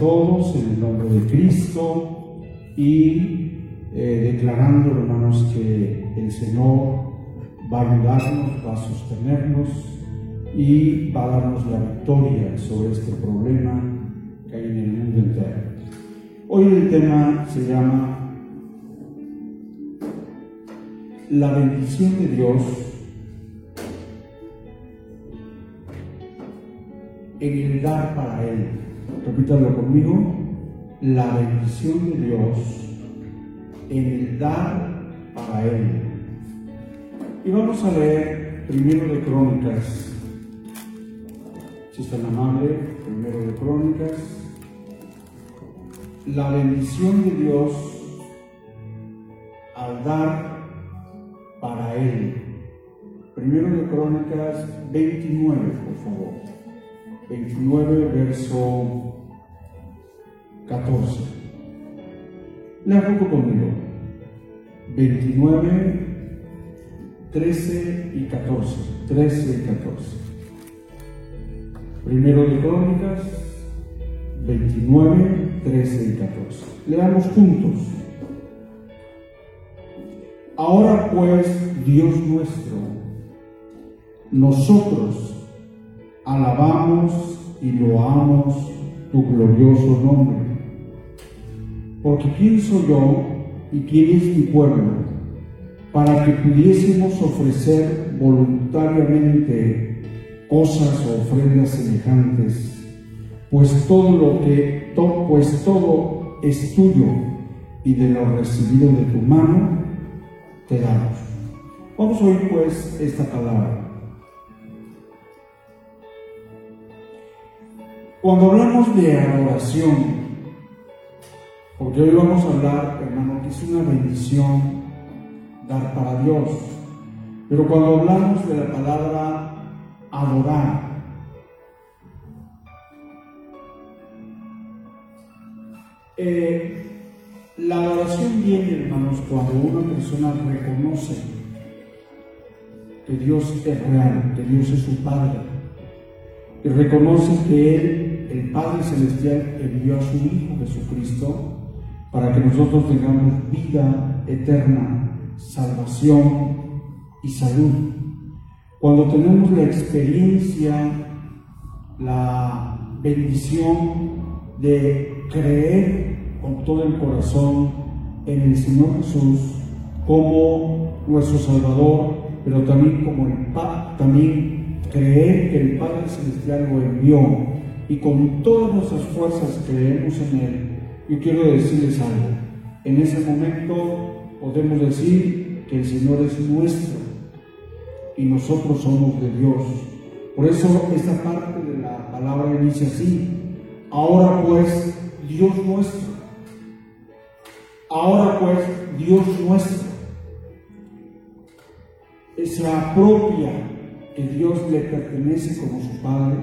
todos en el nombre de Cristo y eh, declarando, hermanos, que el Señor va a ayudarnos, va a sostenernos y va a darnos la victoria sobre este problema que hay en el mundo entero. Hoy el tema se llama La bendición de Dios en el dar para Él repítalo conmigo, la bendición de Dios en el dar para Él. Y vamos a leer primero de Crónicas, si es tan amable, primero de Crónicas, la bendición de Dios al dar para Él. Primero de Crónicas 29, por favor. 29, verso 14. Lea junto conmigo. 29, 13 y 14. 13 y 14. Primero de Crónicas, 29, 13 y 14. Leamos juntos. Ahora pues, Dios nuestro, nosotros alabamos y loamos tu glorioso nombre porque ¿quién soy yo y quién es mi pueblo para que pudiésemos ofrecer voluntariamente cosas o ofrendas semejantes? Pues todo lo que, pues todo es tuyo y de lo recibido de tu mano te damos. Vamos a oír pues esta palabra. Cuando hablamos de adoración, porque hoy vamos a hablar, hermano, que es una bendición dar para Dios. Pero cuando hablamos de la palabra adorar, eh, la adoración viene, hermanos, cuando una persona reconoce que Dios es real, que Dios es su Padre, y reconoce que Él, el Padre Celestial, envió a su Hijo Jesucristo para que nosotros tengamos vida eterna, salvación y salud. Cuando tenemos la experiencia, la bendición de creer con todo el corazón en el Señor Jesús como nuestro Salvador, pero también como el Padre, también creer que el Padre Celestial lo envió y con todas nuestras fuerzas creemos en Él yo quiero decirles algo. En ese momento podemos decir que el Señor es nuestro y nosotros somos de Dios. Por eso esta parte de la palabra dice así. Ahora pues, Dios nuestro. Ahora pues, Dios nuestro. Se apropia que Dios le pertenece como su Padre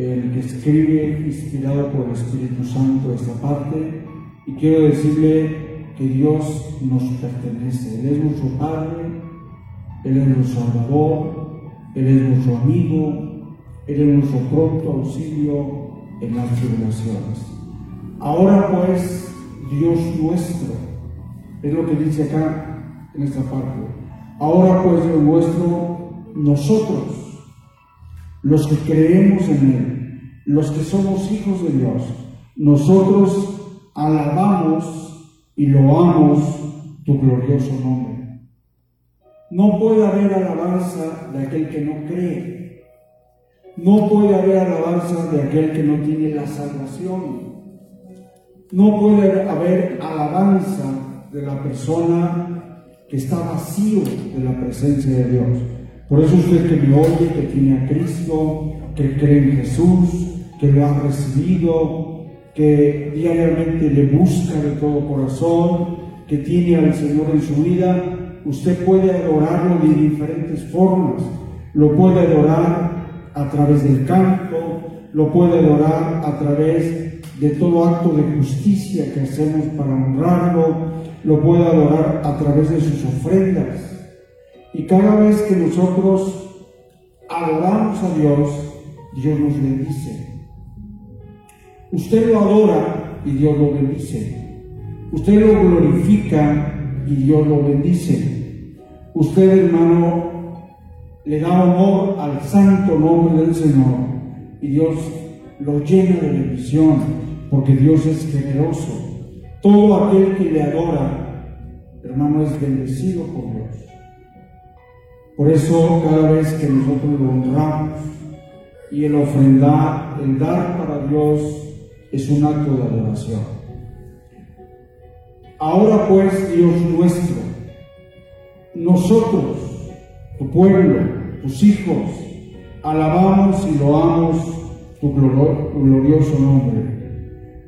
el que escribe inspirado por el Espíritu Santo esta parte y quiero decirle que Dios nos pertenece. Él es nuestro Padre, Él es nuestro Salvador, Él es nuestro amigo, Él es nuestro pronto auxilio en las tribulaciones. Ahora pues, Dios nuestro, es lo que dice acá en esta parte. Ahora pues, Dios nuestro, nosotros, los que creemos en Él, los que somos hijos de Dios, nosotros alabamos y loamos tu glorioso nombre. No puede haber alabanza de aquel que no cree. No puede haber alabanza de aquel que no tiene la salvación. No puede haber alabanza de la persona que está vacío de la presencia de Dios. Por eso usted que me oye, que tiene a Cristo, que cree en Jesús, que lo ha recibido, que diariamente le busca de todo corazón, que tiene al Señor en su vida, usted puede adorarlo de diferentes formas. Lo puede adorar a través del canto, lo puede adorar a través de todo acto de justicia que hacemos para honrarlo, lo puede adorar a través de sus ofrendas y cada vez que nosotros adoramos a Dios, Dios nos bendice. Usted lo adora y Dios lo bendice. Usted lo glorifica y Dios lo bendice. Usted, hermano, le da honor al santo nombre del Señor y Dios lo llena de bendición porque Dios es generoso. Todo aquel que le adora, hermano, es bendecido por Dios. Por eso cada vez que nosotros lo honramos y el ofrendar, el dar para Dios, es un acto de adoración. Ahora pues, Dios nuestro, nosotros, tu pueblo, tus hijos, alabamos y loamos tu, tu glorioso nombre.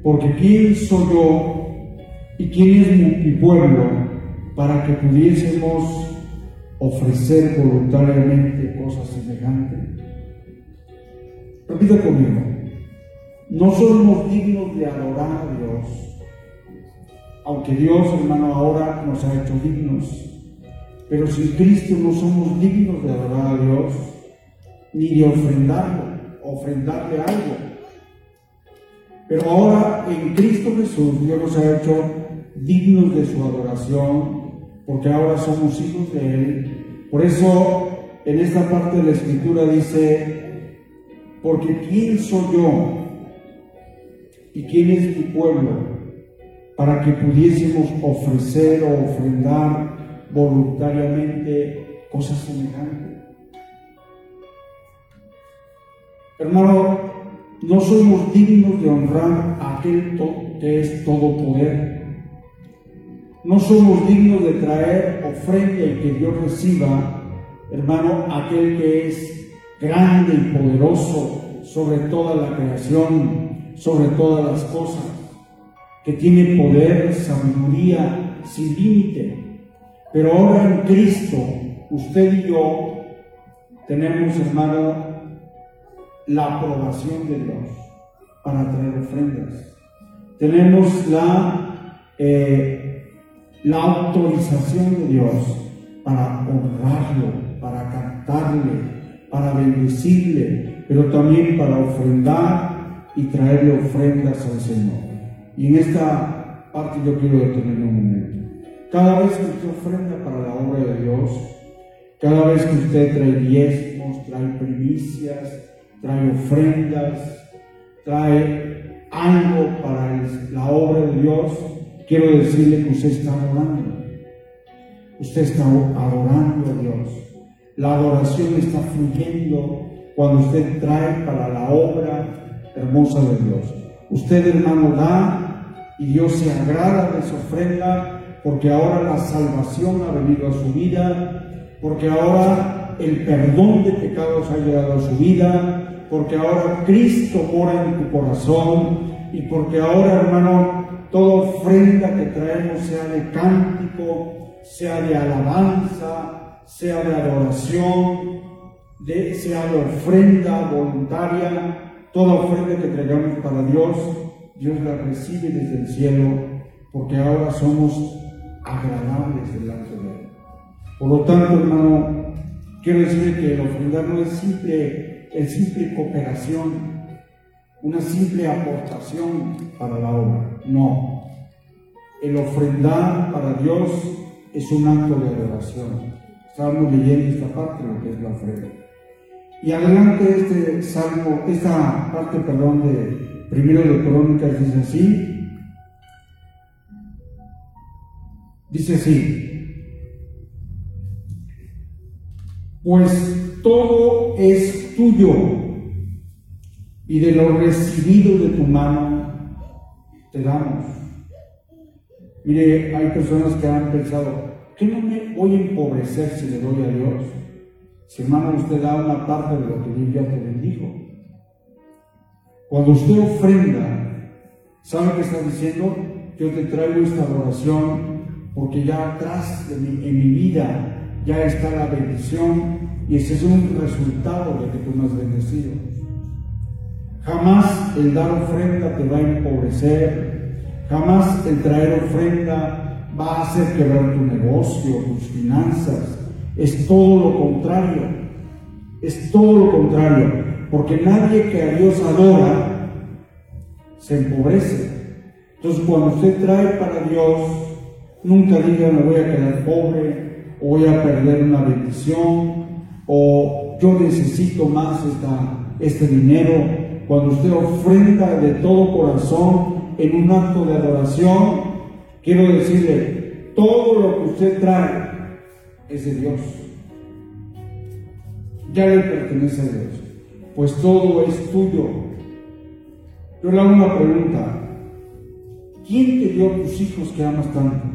Porque ¿quién soy yo y quién es mi pueblo para que pudiésemos ofrecer voluntariamente cosas semejantes? Repita conmigo. No somos dignos de adorar a Dios, aunque Dios, hermano, ahora nos ha hecho dignos. Pero sin Cristo no somos dignos de adorar a Dios, ni de ofrendarlo, ofrendarle algo. Pero ahora en Cristo Jesús Dios nos ha hecho dignos de su adoración, porque ahora somos hijos de Él. Por eso en esta parte de la Escritura dice, porque ¿quién soy yo y quién es mi pueblo para que pudiésemos ofrecer o ofrendar voluntariamente cosas semejantes. Hermano, no somos dignos de honrar a aquel que es todo poder. No somos dignos de traer ofrenda y que Dios reciba, hermano, aquel que es grande y poderoso sobre toda la creación, sobre todas las cosas, que tiene poder, sabiduría sin límite. Pero ahora en Cristo, usted y yo tenemos, hermano, la aprobación de Dios para traer ofrendas. Tenemos la, eh, la autorización de Dios para honrarlo, para cantarle, para bendecirle, pero también para ofrendar y traerle ofrendas al Señor. Y en esta parte yo quiero detenerme un momento. Cada vez que usted ofrenda para la obra de Dios, cada vez que usted trae diezmos, trae primicias, trae ofrendas, trae algo para la obra de Dios, quiero decirle que usted está adorando. Usted está adorando a Dios. La adoración está fluyendo cuando usted trae para la obra hermosa de Dios. Usted, hermano, da y Dios se agrada de su ofrenda porque ahora la salvación ha venido a su vida, porque ahora el perdón de pecados ha llegado a su vida, porque ahora Cristo mora en tu corazón y porque ahora, hermano, toda ofrenda que traemos, sea de cántico, sea de alabanza, sea de adoración, de, sea de ofrenda voluntaria, Toda ofrenda que traigamos para Dios, Dios la recibe desde el cielo, porque ahora somos agradables delante de Él. Por lo tanto, hermano, quiero decir que el ofrendar no es simple, es simple cooperación, una simple aportación para la obra. No. El ofrendar para Dios es un acto de adoración. Estábamos leyendo esta parte lo que es la ofrenda. Y adelante este salmo, esta parte, perdón, de primero de Crónicas dice así. Dice así. Pues todo es tuyo y de lo recibido de tu mano te damos. Mire, hay personas que han pensado, ¿qué no me voy a empobrecer si le doy a Dios? Si hermano usted da una parte de lo que Dios ya te bendijo. Cuando usted ofrenda, ¿sabe qué está diciendo? Yo te traigo esta adoración porque ya atrás de mi, en mi vida ya está la bendición y ese es un resultado de que tú me has bendecido. Jamás el dar ofrenda te va a empobrecer, jamás el traer ofrenda va a hacer quebrar tu negocio, tus finanzas, es todo lo contrario. Es todo lo contrario. Porque nadie que a Dios adora se empobrece. Entonces cuando usted trae para Dios, nunca diga me voy a quedar pobre, o voy a perder una bendición, o yo necesito más este dinero. Cuando usted ofrenda de todo corazón en un acto de adoración, quiero decirle, todo lo que usted trae es de Dios. Ya le pertenece a Dios, pues todo es tuyo. Yo le hago una pregunta. ¿Quién te dio tus hijos que amas tanto?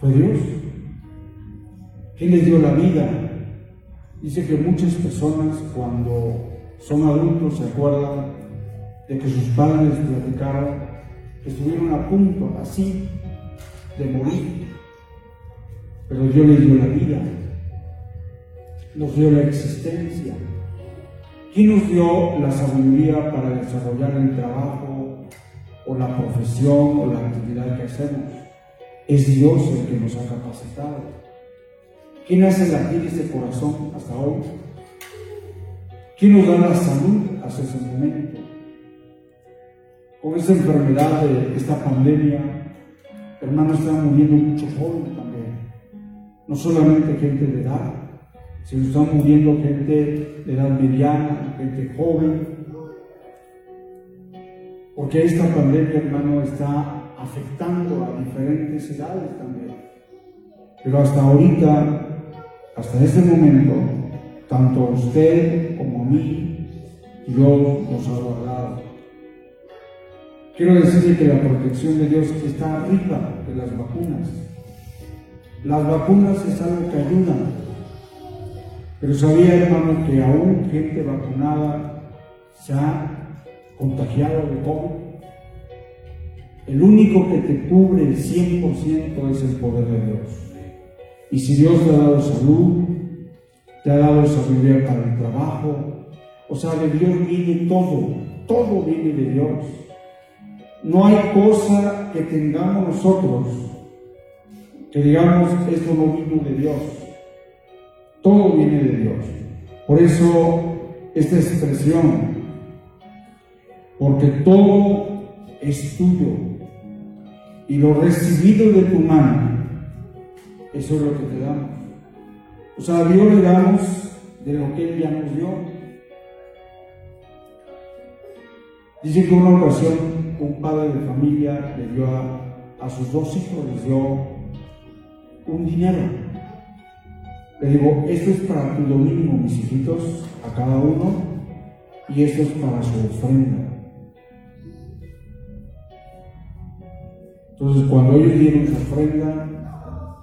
¿Fue Dios? ¿Quién les dio la vida? Dice que muchas personas cuando son adultos se acuerdan de que sus padres platicaron estuvieron a punto, así, de morir. Pero Dios les dio la vida, nos dio la existencia. ¿Quién nos dio la sabiduría para desarrollar el trabajo o la profesión o la actividad que hacemos? Es Dios el que nos ha capacitado. ¿Quién hace latir ese corazón hasta hoy? ¿Quién nos da la salud hasta ese momento? Con esta enfermedad de esta pandemia, hermanos, están muriendo muchos jóvenes también. No solamente gente de edad, sino están muriendo gente de edad mediana, gente joven. Porque esta pandemia, hermano, está afectando a diferentes edades también. Pero hasta ahorita hasta este momento, tanto a usted como a mí, Dios nos ha guardado. Quiero decirle que la protección de Dios está arriba de las vacunas. Las vacunas es algo que ayudan. Pero sabía, hermano, que aún gente vacunada se ha contagiado de COVID. El único que te cubre el 100% es el poder de Dios. Y si Dios te ha dado salud, te ha dado sabiduría para el trabajo, o sea, de Dios viene todo, todo viene de Dios. No hay cosa que tengamos nosotros que digamos esto no vino de Dios. Todo viene de Dios. Por eso esta expresión, porque todo es tuyo y lo recibido de tu mano eso es lo que te damos. O sea, a Dios le damos de lo que Él ya nos dio. Dice que una ocasión un padre de familia le dio a, sus dos hijos, les dio un dinero. Le digo, esto es para tu domingo, mis hijitos, a cada uno, y esto es para su ofrenda. Entonces, cuando ellos dieron su ofrenda,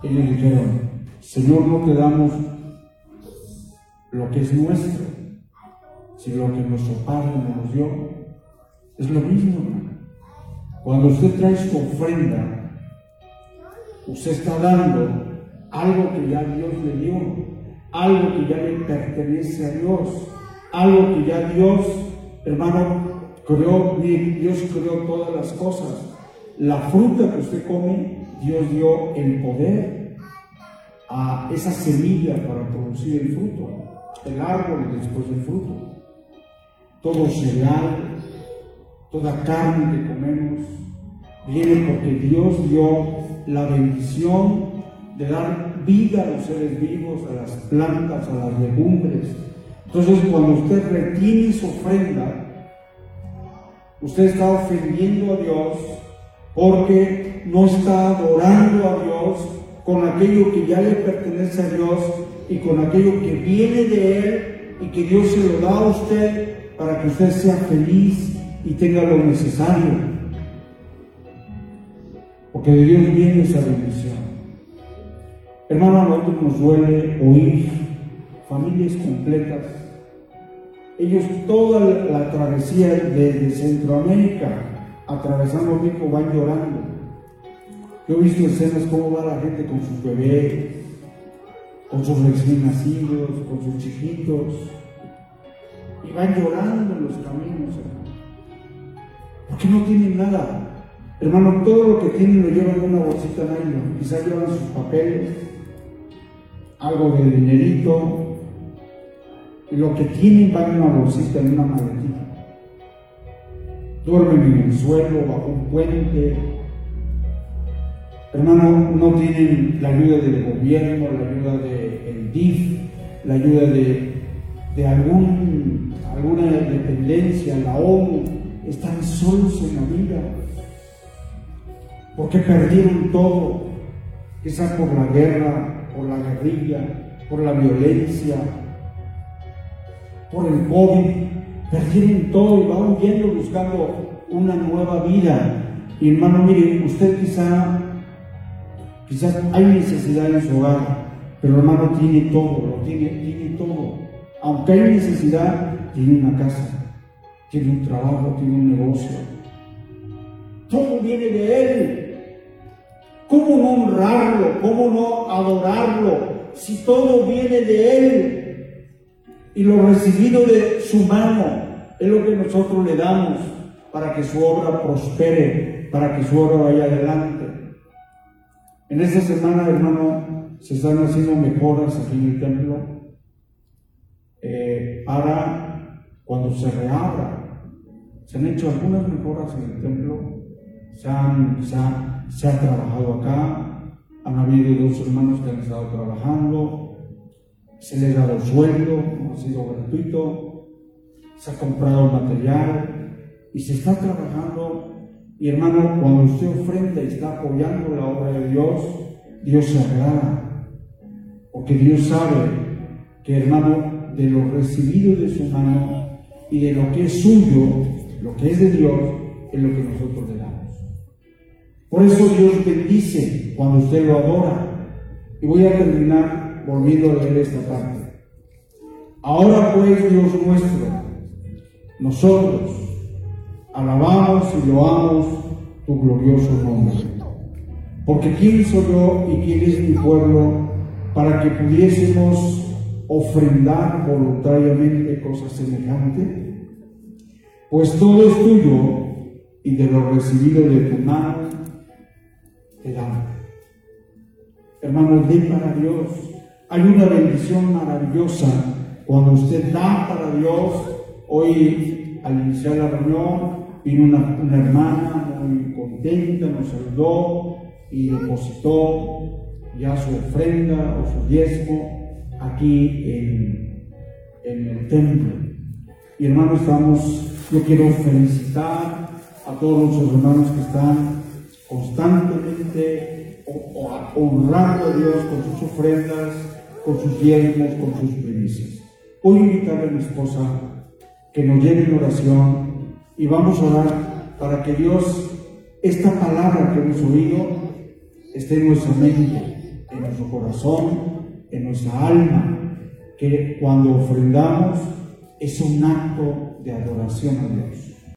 ellos dijeron, Señor, no te damos lo que es nuestro, sino lo que nuestro Padre nos dio. Es lo mismo, Cuando usted trae su ofrenda, usted está dando algo que ya Dios le dio, algo que ya le pertenece a Dios, algo que ya Dios, hermano, creó, Dios creó todas las cosas. La fruta que usted come Dios dio el poder a esa semilla para producir el fruto, el árbol después del fruto. Todo cereal, toda carne que comemos, viene porque Dios dio la bendición de dar vida a los seres vivos, a las plantas, a las legumbres. Entonces cuando usted retiene su ofrenda, usted está ofendiendo a Dios porque no está adorando a Dios con aquello que ya le pertenece a Dios y con aquello que viene de Él y que Dios se lo da a usted para que usted sea feliz y tenga lo necesario. Porque de Dios viene esa bendición. Hermano, a nosotros nos duele oír familias completas. Ellos toda la travesía desde Centroamérica atravesando México van llorando. Yo he visto escenas cómo va la gente con sus bebés, con sus recién nacidos, con sus chiquitos, y van llorando en los caminos, Porque no tienen nada. Hermano, todo lo que tienen lo llevan en una bolsita nylon. Quizás llevan sus papeles, algo de dinerito, y lo que tienen va en una bolsita, en una maletita. duermen en el suelo, bajo un puente. Hermano, no tienen la ayuda del gobierno, la ayuda del DIF, la ayuda de, de algún, alguna dependencia, la ONU. Están solos en la vida. Porque perdieron todo, quizás por la guerra, por la guerrilla, por la violencia, por el COVID, perdieron todo y van huyendo buscando una nueva vida. Y hermano, mire, usted quizá, quizás hay necesidad en su hogar, pero hermano tiene todo, tiene, tiene todo. Aunque hay necesidad, tiene una casa, tiene un trabajo, tiene un negocio. Todo viene de Él. ¿Cómo no honrarlo? ¿Cómo no adorarlo? Si todo viene de Él y lo recibido de su mano es lo que nosotros le damos para que su obra prospere, para que su obra vaya adelante. En esta semana, hermano, se están haciendo mejoras aquí en el templo eh, para cuando se reabra. Se han hecho algunas mejoras en el templo, se, ha trabajado acá, han habido dos hermanos que han estado trabajando, se les ha dado sueldo, ha sido gratuito, se ha comprado material y se está trabajando. Y hermano, cuando usted ofrenda y está apoyando la obra de Dios, Dios se agrada, porque Dios sabe que hermano, de lo recibido de su mano y de lo que es suyo, lo que es de Dios, es lo que nosotros le damos. Por eso Dios bendice cuando usted lo adora. Y voy a terminar volviendo a leer esta parte. Ahora pues, Dios nuestro, nosotros alabamos y loamos tu glorioso nombre. Porque ¿quién soy yo y quién es mi pueblo para que pudiésemos ofrendar voluntariamente cosas semejantes? Pues todo es tuyo y de lo recibido de tu mano te da. Hermanos, dé para Dios. Hay una bendición maravillosa cuando usted da para Dios. Hoy, al iniciar la reunión, vino una, una hermana muy contenta, nos saludó y depositó ya su ofrenda o su diezmo aquí en, en el templo. Y hermanos, estamos, yo quiero felicitar a todos los hermanos que están constantemente honrando a Dios con sus ofrendas, con sus diezmos, con sus primicias. Hoy invitarle a mi esposa que nos lleve en oración y vamos a orar para que Dios, esta palabra que hemos oído, esté en nuestra mente, en nuestro corazón, en nuestra alma, que cuando ofrendamos es un acto de adoración a Dios.